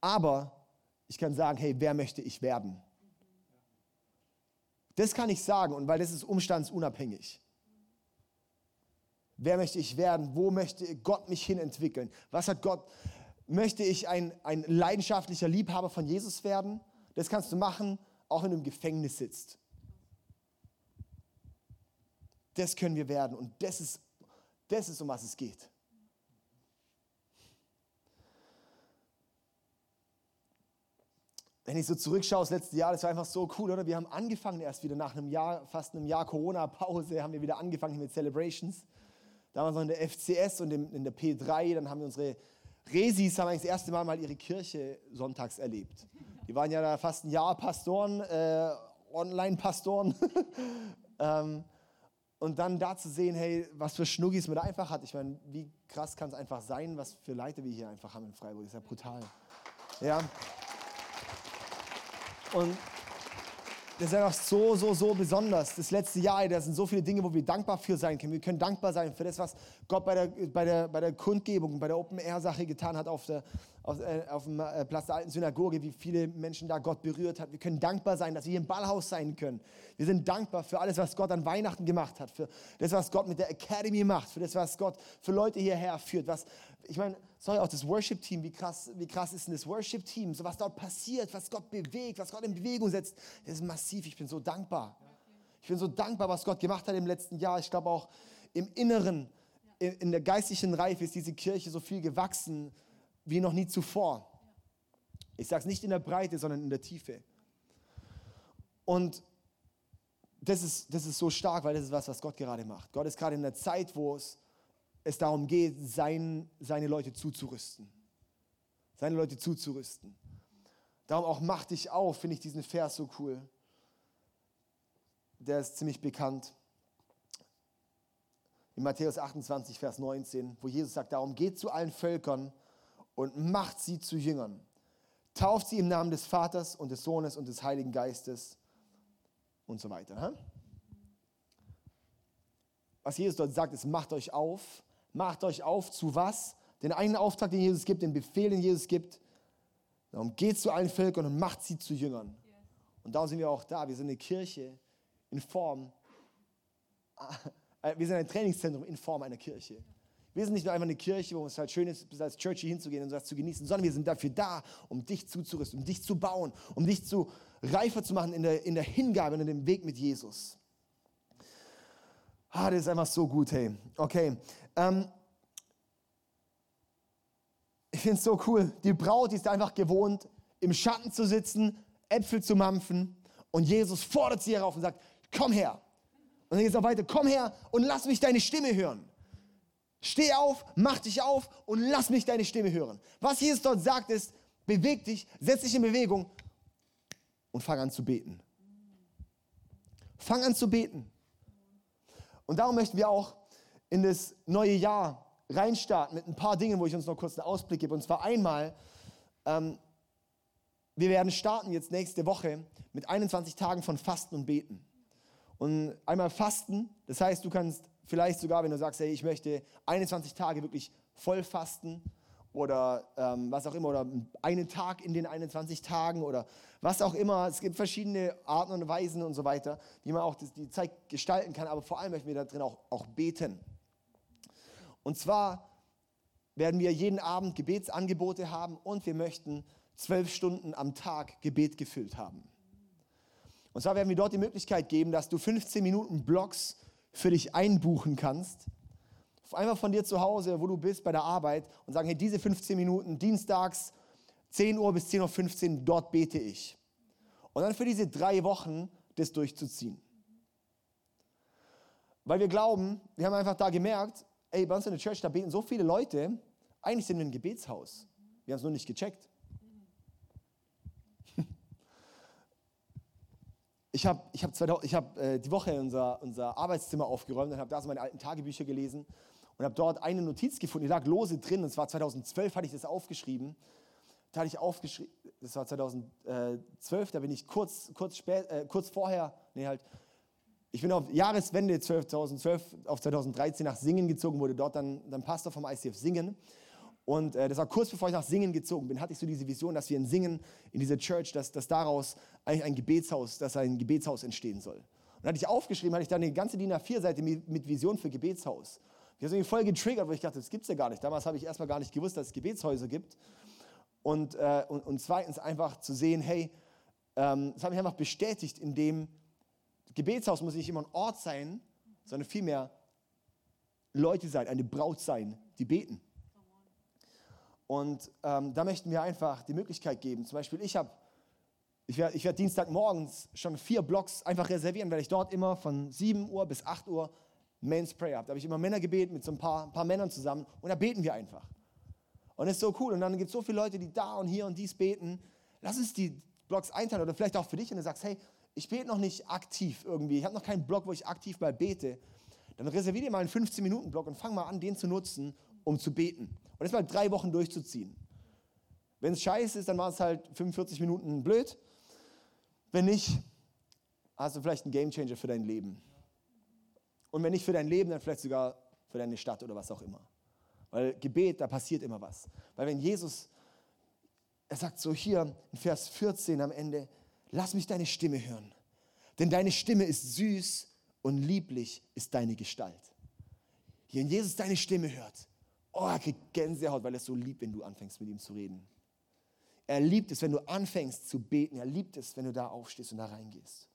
Aber ich kann sagen, hey, wer möchte ich werden? Das kann ich sagen und weil das ist umstandsunabhängig. Wer möchte ich werden? Wo möchte Gott mich hin entwickeln? Was hat Gott? Möchte ich ein, ein leidenschaftlicher Liebhaber von Jesus werden? Das kannst du machen, auch wenn du im Gefängnis sitzt. Das können wir werden und das ist, das ist um was es geht. wenn ich so zurückschaue, das letzte Jahr, das war einfach so cool, oder? Wir haben angefangen erst wieder nach einem Jahr, fast einem Jahr Corona-Pause, haben wir wieder angefangen mit Celebrations. Damals noch in der FCS und in der P3, dann haben wir unsere Resis, haben das erste Mal mal ihre Kirche sonntags erlebt. Die waren ja da fast ein Jahr Pastoren, äh, Online-Pastoren. ähm, und dann da zu sehen, hey, was für Schnuggis man da einfach hat. Ich meine, wie krass kann es einfach sein, was für Leute wir hier einfach haben in Freiburg. Das ist ja brutal. Ja. Und das ist einfach so, so, so besonders. Das letzte Jahr, da sind so viele Dinge, wo wir dankbar für sein können. Wir können dankbar sein für das, was Gott bei der, bei der, bei der Kundgebung, bei der Open-Air-Sache getan hat auf, der, auf, äh, auf dem äh, Platz der alten Synagoge, wie viele Menschen da Gott berührt hat. Wir können dankbar sein, dass wir hier im Ballhaus sein können. Wir sind dankbar für alles, was Gott an Weihnachten gemacht hat, für das, was Gott mit der Academy macht, für das, was Gott für Leute hierher führt, was, ich meine, sorry, auch das Worship-Team, wie krass, wie krass ist denn das Worship-Team? So was dort passiert, was Gott bewegt, was Gott in Bewegung setzt, das ist massiv. Ich bin so dankbar. Ich bin so dankbar, was Gott gemacht hat im letzten Jahr. Ich glaube auch im Inneren, in, der geistlichen Reife ist diese Kirche so viel gewachsen wie noch nie zuvor. Ich sage es nicht in der Breite, sondern in der Tiefe. Und das ist, das ist so stark, weil das ist was, was Gott gerade macht. Gott ist gerade in der Zeit, wo es es darum geht, sein, seine Leute zuzurüsten. Seine Leute zuzurüsten. Darum auch mach dich auf, finde ich diesen Vers so cool. Der ist ziemlich bekannt. In Matthäus 28, Vers 19, wo Jesus sagt, darum geht zu allen Völkern und macht sie zu Jüngern. Tauft sie im Namen des Vaters und des Sohnes und des Heiligen Geistes und so weiter. Was Jesus dort sagt, ist, macht euch auf macht euch auf zu was? Den einen Auftrag, den Jesus gibt, den Befehl, den Jesus gibt. Darum geht zu allen Völkern und macht sie zu Jüngern. Und darum sind wir auch da. Wir sind eine Kirche in Form äh, wir sind ein Trainingszentrum in Form einer Kirche. Wir sind nicht nur einfach eine Kirche, wo es halt schön ist, bis als Church hier hinzugehen und das zu genießen, sondern wir sind dafür da, um dich zuzurüsten, um dich zu bauen, um dich zu reifer zu machen in der, in der Hingabe und in dem Weg mit Jesus. Ah, das ist einfach so gut, hey. Okay. Ähm, ich finde es so cool. Die Braut, die ist einfach gewohnt, im Schatten zu sitzen, Äpfel zu mampfen. Und Jesus fordert sie herauf und sagt, komm her. Und dann geht es auch weiter, komm her und lass mich deine Stimme hören. Steh auf, mach dich auf und lass mich deine Stimme hören. Was Jesus dort sagt ist, beweg dich, setz dich in Bewegung und fang an zu beten. Fang an zu beten. Und darum möchten wir auch in das neue Jahr reinstarten mit ein paar Dingen, wo ich uns noch kurz einen Ausblick gebe. Und zwar einmal, ähm, wir werden starten jetzt nächste Woche mit 21 Tagen von Fasten und Beten. Und einmal Fasten, das heißt, du kannst vielleicht sogar, wenn du sagst, hey, ich möchte 21 Tage wirklich voll fasten oder ähm, was auch immer, oder einen Tag in den 21 Tagen oder was auch immer. Es gibt verschiedene Arten und Weisen und so weiter, wie man auch die Zeit gestalten kann, aber vor allem möchten wir da drin auch, auch beten. Und zwar werden wir jeden Abend Gebetsangebote haben und wir möchten zwölf Stunden am Tag Gebet gefüllt haben. Und zwar werden wir dort die Möglichkeit geben, dass du 15 Minuten Blocks für dich einbuchen kannst. Einfach von dir zu Hause, wo du bist, bei der Arbeit und sagen, hey, diese 15 Minuten, dienstags 10 Uhr bis 10.15 Uhr, dort bete ich. Und dann für diese drei Wochen das durchzuziehen. Weil wir glauben, wir haben einfach da gemerkt, ey, bei uns in der Church, da beten so viele Leute, eigentlich sind wir ein Gebetshaus. Wir haben es nur nicht gecheckt. Ich habe ich hab hab, äh, die Woche unser, unser Arbeitszimmer aufgeräumt und habe da so meine alten Tagebücher gelesen und habe dort eine Notiz gefunden, die lag lose drin, und zwar 2012 hatte ich das aufgeschrieben. Da hatte ich aufgeschrieben, das war 2012, da bin ich kurz, kurz, spät, äh, kurz vorher, nee halt, ich bin auf Jahreswende 2012 auf 2013 nach Singen gezogen, wurde dort dann, dann Pastor vom ICF Singen. Und äh, das war kurz bevor ich nach Singen gezogen bin, hatte ich so diese Vision, dass wir in Singen, in dieser Church, dass, dass daraus eigentlich ein Gebetshaus, dass ein Gebetshaus entstehen soll. Und hatte ich aufgeschrieben, hatte ich dann eine ganze DIN A4-Seite mit Vision für Gebetshaus. Ich habe irgendwie voll getriggert, weil ich dachte, das gibt es ja gar nicht. Damals habe ich erstmal gar nicht gewusst, dass es Gebetshäuser gibt. Und, äh, und, und, zweitens einfach zu sehen, hey, ähm, das hat mich einfach bestätigt, in dem Gebetshaus muss nicht immer ein Ort sein, sondern vielmehr Leute sein, eine Braut sein, die beten. Und ähm, da möchten wir einfach die Möglichkeit geben. Zum Beispiel, ich habe, ich werde ich werd Dienstagmorgens schon vier Blocks einfach reservieren, weil ich dort immer von 7 Uhr bis 8 Uhr Men's Prayer habe. Da habe ich immer Männer gebeten mit so ein paar, ein paar Männern zusammen und da beten wir einfach. Und es ist so cool. Und dann gibt es so viele Leute, die da und hier und dies beten. Lass uns die Blocks einteilen oder vielleicht auch für dich und du sagst, hey, ich bete noch nicht aktiv irgendwie. Ich habe noch keinen Blog, wo ich aktiv mal bete. Dann reservier dir mal einen 15-Minuten-Blog und fang mal an, den zu nutzen, um zu beten. Und das mal drei Wochen durchzuziehen. Wenn es scheiße ist, dann war es halt 45 Minuten blöd. Wenn nicht, hast du vielleicht einen Gamechanger für dein Leben. Und wenn nicht für dein Leben, dann vielleicht sogar für deine Stadt oder was auch immer. Weil Gebet, da passiert immer was. Weil wenn Jesus, er sagt so hier in Vers 14 am Ende, lass mich deine Stimme hören. Denn deine Stimme ist süß und lieblich ist deine Gestalt. Wenn Jesus deine Stimme hört, oh, er kriegt Gänsehaut, weil er es so liebt, wenn du anfängst mit ihm zu reden. Er liebt es, wenn du anfängst zu beten. Er liebt es, wenn du da aufstehst und da reingehst.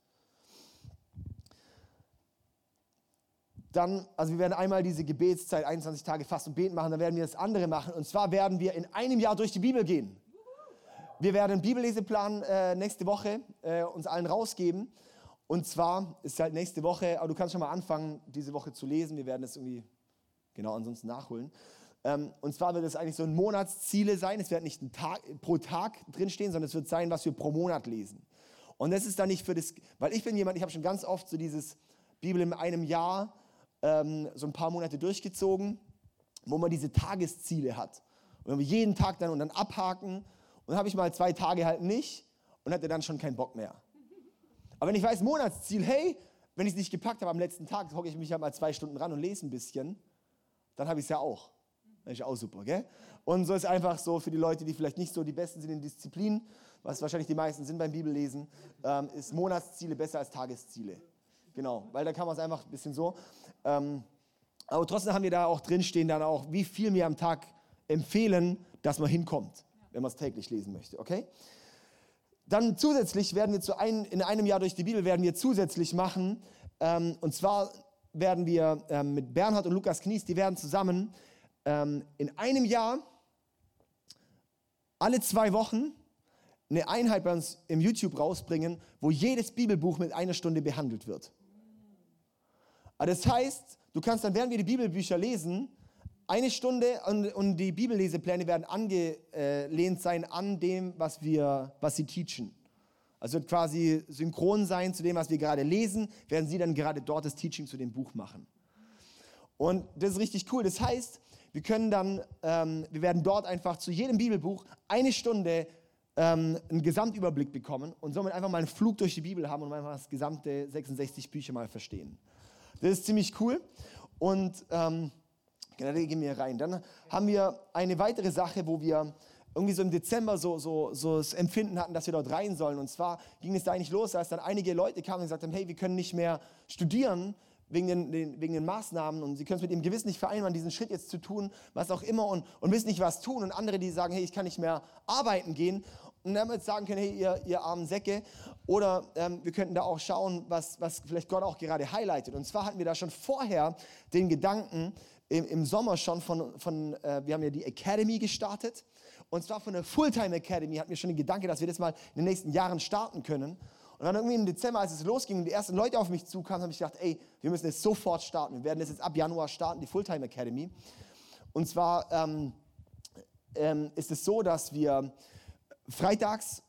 Dann, also wir werden einmal diese Gebetszeit, 21 Tage Fast und Beten machen, dann werden wir das andere machen. Und zwar werden wir in einem Jahr durch die Bibel gehen. Wir werden einen Bibelleseplan äh, nächste Woche äh, uns allen rausgeben. Und zwar ist halt nächste Woche, aber du kannst schon mal anfangen, diese Woche zu lesen. Wir werden das irgendwie genau ansonsten nachholen. Ähm, und zwar wird es eigentlich so ein Monatsziele sein. Es wird nicht ein Tag, pro Tag drinstehen, sondern es wird sein, was wir pro Monat lesen. Und das ist dann nicht für das, weil ich bin jemand, ich habe schon ganz oft so dieses Bibel in einem Jahr ähm, so ein paar Monate durchgezogen, wo man diese Tagesziele hat. Und wenn wir jeden Tag dann und dann abhaken und habe ich mal zwei Tage halt nicht und hatte dann schon keinen Bock mehr. Aber wenn ich weiß, Monatsziel, hey, wenn ich es nicht gepackt habe am letzten Tag, hocke ich mich halt mal zwei Stunden ran und lese ein bisschen, dann habe ich es ja auch. Das ist auch super, gell? Und so ist einfach so für die Leute, die vielleicht nicht so die Besten sind in Disziplin, was wahrscheinlich die meisten sind beim Bibellesen, ähm, ist Monatsziele besser als Tagesziele. Genau, weil da kann man es einfach ein bisschen so. Ähm, aber trotzdem haben wir da auch drinstehen, dann auch, wie viel wir am Tag empfehlen, dass man hinkommt, wenn man es täglich lesen möchte, okay? Dann zusätzlich werden wir zu ein, in einem Jahr durch die Bibel werden wir zusätzlich machen, ähm, und zwar werden wir ähm, mit Bernhard und Lukas Knies, die werden zusammen ähm, in einem Jahr alle zwei Wochen eine Einheit bei uns im YouTube rausbringen, wo jedes Bibelbuch mit einer Stunde behandelt wird. Das heißt, du kannst dann, während wir die Bibelbücher lesen, eine Stunde und, und die Bibellesepläne werden angelehnt sein an dem, was, wir, was sie teachen. Also wird quasi synchron sein zu dem, was wir gerade lesen, werden sie dann gerade dort das Teaching zu dem Buch machen. Und das ist richtig cool. Das heißt, wir können dann, ähm, wir werden dort einfach zu jedem Bibelbuch eine Stunde ähm, einen Gesamtüberblick bekommen und somit einfach mal einen Flug durch die Bibel haben und einfach das gesamte 66 Bücher mal verstehen. Das ist ziemlich cool. Und ähm, genau, da gehen wir rein. Dann haben wir eine weitere Sache, wo wir irgendwie so im Dezember so, so, so das Empfinden hatten, dass wir dort rein sollen. Und zwar ging es da eigentlich los, als dann einige Leute kamen und gesagt haben, hey, wir können nicht mehr studieren wegen den, den, wegen den Maßnahmen und sie können es mit ihrem Gewissen nicht vereinbaren, diesen Schritt jetzt zu tun, was auch immer und, und wissen nicht, was tun. Und andere, die sagen, hey, ich kann nicht mehr arbeiten gehen. Und jetzt sagen können, hey, ihr, ihr armen Säcke. Oder ähm, wir könnten da auch schauen, was, was vielleicht Gott auch gerade highlightet. Und zwar hatten wir da schon vorher den Gedanken, im, im Sommer schon von, von äh, wir haben ja die Academy gestartet. Und zwar von der Fulltime Academy hatten wir schon den Gedanke, dass wir das mal in den nächsten Jahren starten können. Und dann irgendwie im Dezember, als es losging und die ersten Leute auf mich zukamen, habe ich gedacht, ey, wir müssen es sofort starten. Wir werden das jetzt ab Januar starten, die Fulltime Academy. Und zwar ähm, ähm, ist es so, dass wir freitags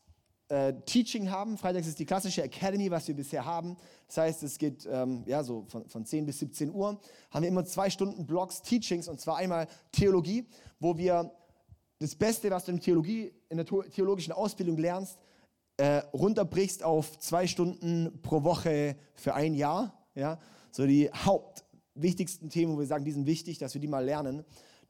äh, Teaching haben. Freitags ist die klassische Academy, was wir bisher haben. Das heißt, es geht ähm, ja, so von, von 10 bis 17 Uhr. Haben wir immer zwei Stunden Blocks Teachings und zwar einmal Theologie, wo wir das Beste, was du in, Theologie, in der theologischen Ausbildung lernst, äh, runterbrichst auf zwei Stunden pro Woche für ein Jahr. Ja? So die hauptwichtigsten Themen, wo wir sagen, die sind wichtig, dass wir die mal lernen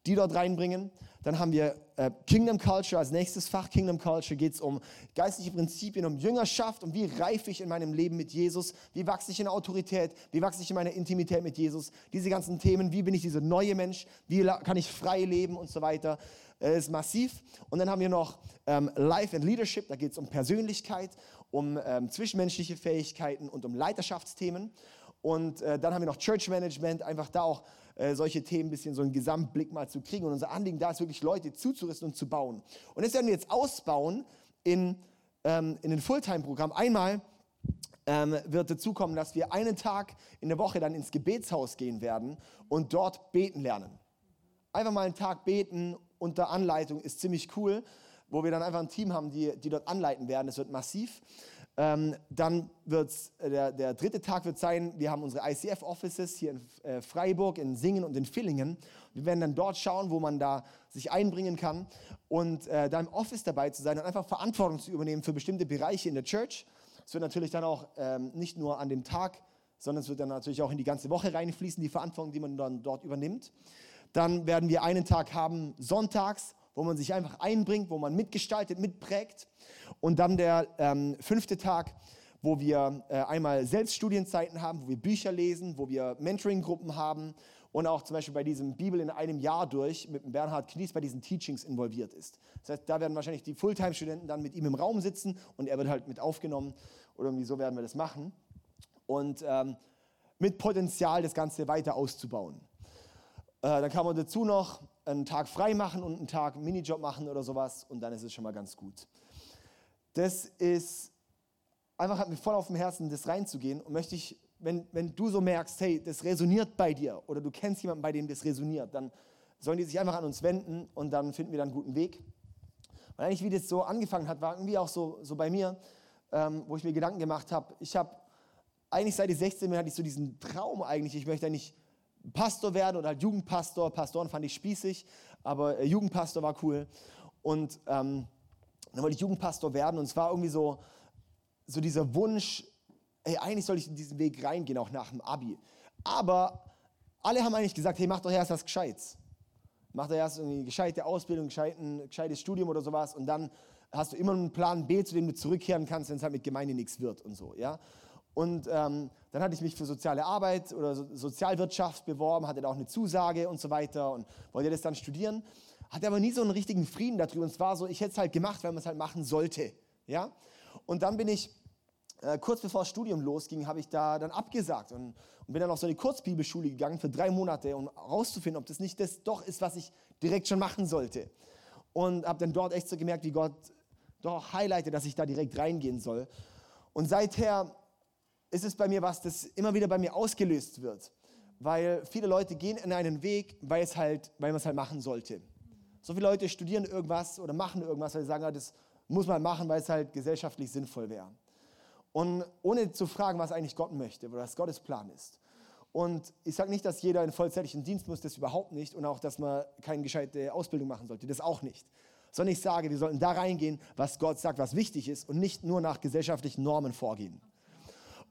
die dort reinbringen. Dann haben wir äh, Kingdom Culture als nächstes Fach. Kingdom Culture geht es um geistliche Prinzipien, um Jüngerschaft, um wie reife ich in meinem Leben mit Jesus, wie wachse ich in Autorität, wie wachse ich in meiner Intimität mit Jesus. Diese ganzen Themen, wie bin ich dieser neue Mensch, wie kann ich frei leben und so weiter, äh, ist massiv. Und dann haben wir noch ähm, Life and Leadership, da geht es um Persönlichkeit, um ähm, zwischenmenschliche Fähigkeiten und um Leiterschaftsthemen. Und äh, dann haben wir noch Church Management, einfach da auch äh, solche Themen ein bisschen so einen Gesamtblick mal zu kriegen. Und unser Anliegen da ist wirklich, Leute zuzurüsten und zu bauen. Und das werden wir jetzt ausbauen in, ähm, in ein Fulltime-Programm. Einmal ähm, wird dazu kommen, dass wir einen Tag in der Woche dann ins Gebetshaus gehen werden und dort beten lernen. Einfach mal einen Tag beten unter Anleitung ist ziemlich cool, wo wir dann einfach ein Team haben, die, die dort anleiten werden. Das wird massiv. Ähm, dann wird äh, der, der dritte Tag wird sein, wir haben unsere ICF-Offices hier in äh, Freiburg, in Singen und in Villingen. Wir werden dann dort schauen, wo man da sich einbringen kann und äh, da im Office dabei zu sein und einfach Verantwortung zu übernehmen für bestimmte Bereiche in der Church. Es wird natürlich dann auch ähm, nicht nur an dem Tag, sondern es wird dann natürlich auch in die ganze Woche reinfließen, die Verantwortung, die man dann dort übernimmt. Dann werden wir einen Tag haben, sonntags, wo man sich einfach einbringt, wo man mitgestaltet, mitprägt. Und dann der ähm, fünfte Tag, wo wir äh, einmal Selbststudienzeiten haben, wo wir Bücher lesen, wo wir Mentoring-Gruppen haben und auch zum Beispiel bei diesem Bibel in einem Jahr durch mit Bernhard Knies bei diesen Teachings involviert ist. Das heißt, da werden wahrscheinlich die Fulltime-Studenten dann mit ihm im Raum sitzen und er wird halt mit aufgenommen oder irgendwie so werden wir das machen. Und ähm, mit Potenzial, das Ganze weiter auszubauen. Äh, dann kann man dazu noch einen Tag frei machen und einen Tag Minijob machen oder sowas und dann ist es schon mal ganz gut. Das ist einfach hat mir voll auf dem Herzen, das reinzugehen und möchte ich, wenn, wenn du so merkst, hey, das resoniert bei dir oder du kennst jemanden, bei dem das resoniert, dann sollen die sich einfach an uns wenden und dann finden wir dann einen guten Weg. Und eigentlich, wie das so angefangen hat, war irgendwie auch so, so bei mir, ähm, wo ich mir Gedanken gemacht habe. Ich habe eigentlich seit ich 16 bin, hatte ich so diesen Traum eigentlich, ich möchte eigentlich Pastor werden oder halt Jugendpastor. Pastoren fand ich spießig, aber äh, Jugendpastor war cool. Und ähm, dann wollte ich Jugendpastor werden und es war irgendwie so, so dieser Wunsch, hey, eigentlich soll ich in diesen Weg reingehen, auch nach dem Abi. Aber alle haben eigentlich gesagt, hey, mach doch erst was Gescheites. Mach doch erst eine gescheite Ausbildung, ein gescheites Studium oder sowas und dann hast du immer einen Plan B, zu dem du zurückkehren kannst, wenn es halt mit Gemeinde nichts wird und so, ja. Und ähm, dann hatte ich mich für soziale Arbeit oder Sozialwirtschaft beworben, hatte da auch eine Zusage und so weiter und wollte das dann studieren. Hatte aber nie so einen richtigen Frieden darüber. Und es war so, ich hätte es halt gemacht, weil man es halt machen sollte. Ja? Und dann bin ich, äh, kurz bevor das Studium losging, habe ich da dann abgesagt und, und bin dann auf so eine Kurzbibelschule gegangen für drei Monate, um herauszufinden, ob das nicht das doch ist, was ich direkt schon machen sollte. Und habe dann dort echt so gemerkt, wie Gott doch highlightet, dass ich da direkt reingehen soll. Und seither ist es bei mir was, das immer wieder bei mir ausgelöst wird. Weil viele Leute gehen in einen Weg, weil, es halt, weil man es halt machen sollte. So viele Leute studieren irgendwas oder machen irgendwas, weil sie sagen, das muss man machen, weil es halt gesellschaftlich sinnvoll wäre. Und ohne zu fragen, was eigentlich Gott möchte oder was Gottes Plan ist. Und ich sage nicht, dass jeder einen vollzeitlichen Dienst muss, das überhaupt nicht. Und auch, dass man keine gescheite Ausbildung machen sollte, das auch nicht. Sondern ich sage, wir sollten da reingehen, was Gott sagt, was wichtig ist und nicht nur nach gesellschaftlichen Normen vorgehen.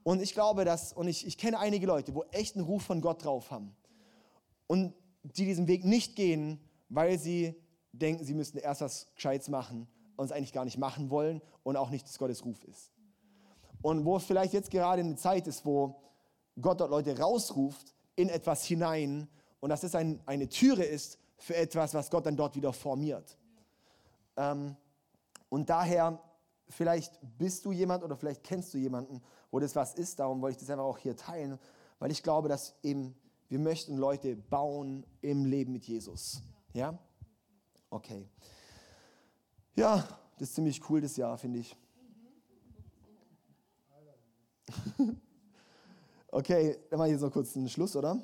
Und ich glaube, dass, und ich, ich kenne einige Leute, wo echt einen Ruf von Gott drauf haben und die diesen Weg nicht gehen, weil sie denken, sie müssten erst was Gescheites machen und es eigentlich gar nicht machen wollen und auch nicht, dass Gottes Ruf ist. Und wo es vielleicht jetzt gerade eine Zeit ist, wo Gott dort Leute rausruft in etwas hinein und dass es ein, eine Türe ist für etwas, was Gott dann dort wieder formiert. Ähm, und daher, vielleicht bist du jemand oder vielleicht kennst du jemanden, wo das was ist. Darum wollte ich das einfach auch hier teilen, weil ich glaube, dass eben wir möchten Leute bauen im Leben mit Jesus. Ja? Okay. Ja, das ist ziemlich cool das Jahr, finde ich. okay, dann mache ich jetzt noch kurz einen Schluss, oder?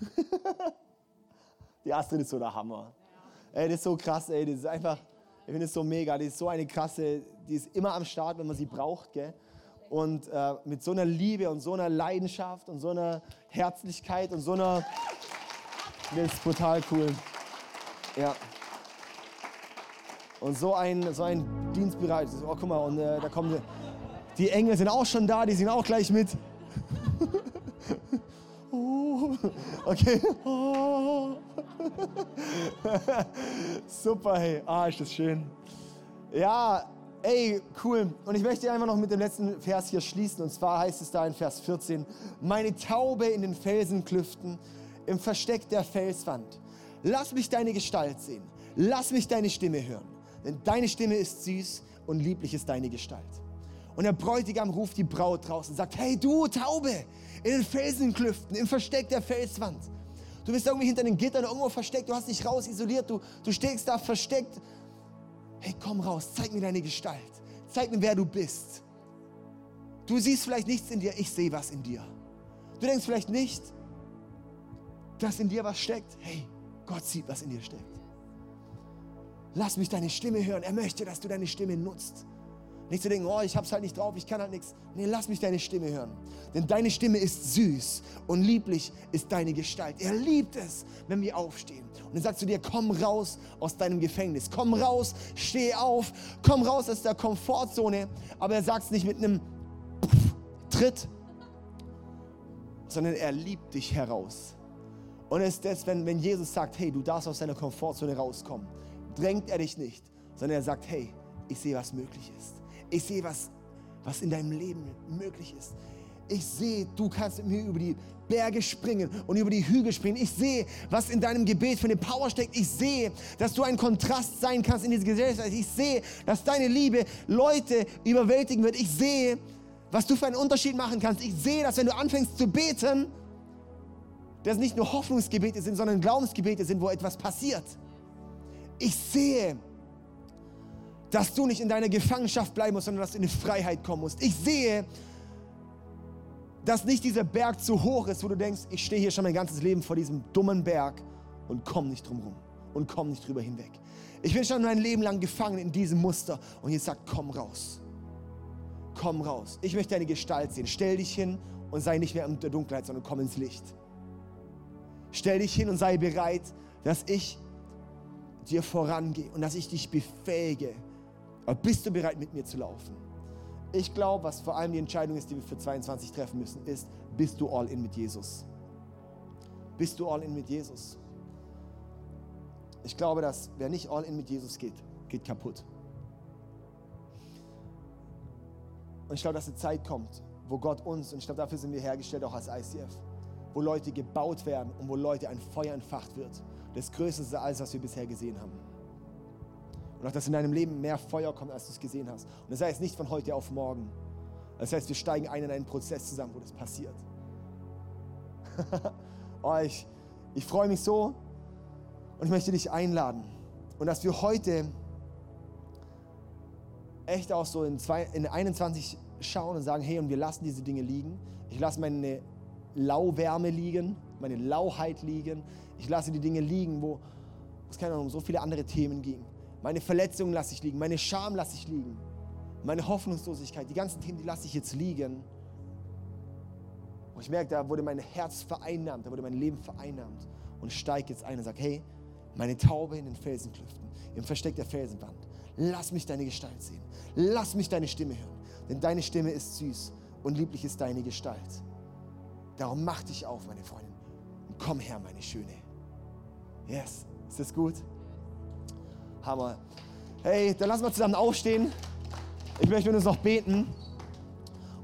Die Astrid ist so der Hammer. Ey, das ist so krass, ey, das ist einfach, ich finde es so mega, die ist so eine krasse, die ist immer am Start, wenn man sie braucht, gell? und äh, mit so einer Liebe und so einer Leidenschaft und so einer Herzlichkeit und so einer. Das ist brutal cool. Ja. Und so ein, so ein Dienstbereit. Oh, guck mal, und äh, da kommen die, die Engel sind auch schon da, die sind auch gleich mit. oh, okay. Oh. Super, hey. Ah, ist das schön. Ja, Ey, cool. Und ich möchte einfach noch mit dem letzten Vers hier schließen. Und zwar heißt es da in Vers 14, meine Taube in den Felsenklüften, im Versteck der Felswand. Lass mich deine Gestalt sehen. Lass mich deine Stimme hören. Denn deine Stimme ist süß und lieblich ist deine Gestalt. Und der Bräutigam ruft die Braut draußen und sagt, hey du Taube, in den Felsenklüften, im Versteck der Felswand. Du bist irgendwie hinter den Gittern irgendwo versteckt, du hast dich raus isoliert, du, du stehst da versteckt hey, komm raus, zeig mir deine Gestalt, zeig mir, wer du bist. Du siehst vielleicht nichts in dir, ich sehe was in dir. Du denkst vielleicht nicht, dass in dir was steckt. Hey, Gott sieht, was in dir steckt. Lass mich deine Stimme hören. Er möchte, dass du deine Stimme nutzt. Nicht zu denken, oh, ich hab's halt nicht drauf, ich kann halt nichts. Nee, lass mich deine Stimme hören. Denn deine Stimme ist süß und lieblich ist deine Gestalt. Er liebt es, wenn wir aufstehen. Und er sagt zu dir, komm raus aus deinem Gefängnis. Komm raus, steh auf, komm raus aus der Komfortzone. Aber er sagt es nicht mit einem Tritt, sondern er liebt dich heraus. Und es ist das, wenn, wenn Jesus sagt, hey, du darfst aus deiner Komfortzone rauskommen, drängt er dich nicht, sondern er sagt, hey, ich sehe, was möglich ist. Ich sehe, was, was in deinem Leben möglich ist. Ich sehe, du kannst mit mir über die Berge springen und über die Hügel springen. Ich sehe, was in deinem Gebet für eine Power steckt. Ich sehe, dass du ein Kontrast sein kannst in dieser Gesellschaft. Ich sehe, dass deine Liebe Leute überwältigen wird. Ich sehe, was du für einen Unterschied machen kannst. Ich sehe, dass wenn du anfängst zu beten, dass nicht nur Hoffnungsgebete sind, sondern Glaubensgebete sind, wo etwas passiert. Ich sehe, dass du nicht in deiner Gefangenschaft bleiben musst, sondern dass du in die Freiheit kommen musst. Ich sehe, dass nicht dieser Berg zu hoch ist, wo du denkst, ich stehe hier schon mein ganzes Leben vor diesem dummen Berg und komm nicht drum rum und komm nicht drüber hinweg. Ich bin schon mein Leben lang gefangen in diesem Muster und jetzt sagt, komm raus. Komm raus. Ich möchte deine Gestalt sehen. Stell dich hin und sei nicht mehr in der Dunkelheit, sondern komm ins Licht. Stell dich hin und sei bereit, dass ich dir vorangehe und dass ich dich befähige, aber bist du bereit, mit mir zu laufen? Ich glaube, was vor allem die Entscheidung ist, die wir für 22 treffen müssen, ist, bist du all in mit Jesus? Bist du all in mit Jesus? Ich glaube, dass wer nicht all in mit Jesus geht, geht kaputt. Und ich glaube, dass eine Zeit kommt, wo Gott uns, und ich glaube, dafür sind wir hergestellt, auch als ICF, wo Leute gebaut werden und wo Leute ein Feuer entfacht wird. Das Größte ist alles, was wir bisher gesehen haben. Und auch, dass in deinem Leben mehr Feuer kommt, als du es gesehen hast. Und das heißt nicht von heute auf morgen. Das heißt, wir steigen ein in einen Prozess zusammen, wo das passiert. oh, ich, ich freue mich so und ich möchte dich einladen. Und dass wir heute echt auch so in, zwei, in 21 schauen und sagen, hey, und wir lassen diese Dinge liegen. Ich lasse meine Lauwärme liegen, meine Lauheit liegen. Ich lasse die Dinge liegen, wo es keine Ahnung, um so viele andere Themen ging. Meine Verletzungen lasse ich liegen, meine Scham lasse ich liegen, meine Hoffnungslosigkeit, die ganzen Themen, die lasse ich jetzt liegen. Und ich merke, da wurde mein Herz vereinnahmt, da wurde mein Leben vereinnahmt. Und steige jetzt ein und sage, hey, meine Taube in den Felsenklüften, im Versteck der Felsenwand, lass mich deine Gestalt sehen. Lass mich deine Stimme hören. Denn deine Stimme ist süß und lieblich ist deine Gestalt. Darum mach dich auf, meine Freundin. Und komm her, meine Schöne. Yes, ist das gut? Hammer. Hey, dann lass mal zusammen aufstehen. Ich möchte mit uns noch beten.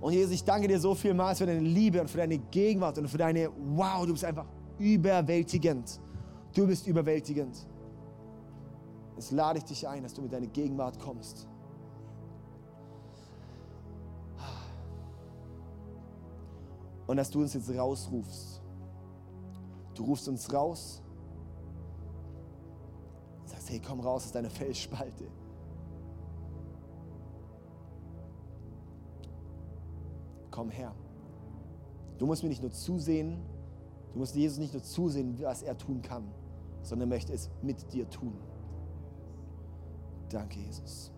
Und Jesus, ich danke dir so vielmals für deine Liebe und für deine Gegenwart und für deine, wow, du bist einfach überwältigend. Du bist überwältigend. Jetzt lade ich dich ein, dass du mit deiner Gegenwart kommst. Und dass du uns jetzt rausrufst. Du rufst uns raus sagst, hey, komm raus aus deiner Felsspalte. Komm her. Du musst mir nicht nur zusehen, du musst Jesus nicht nur zusehen, was er tun kann, sondern er möchte es mit dir tun. Danke, Jesus.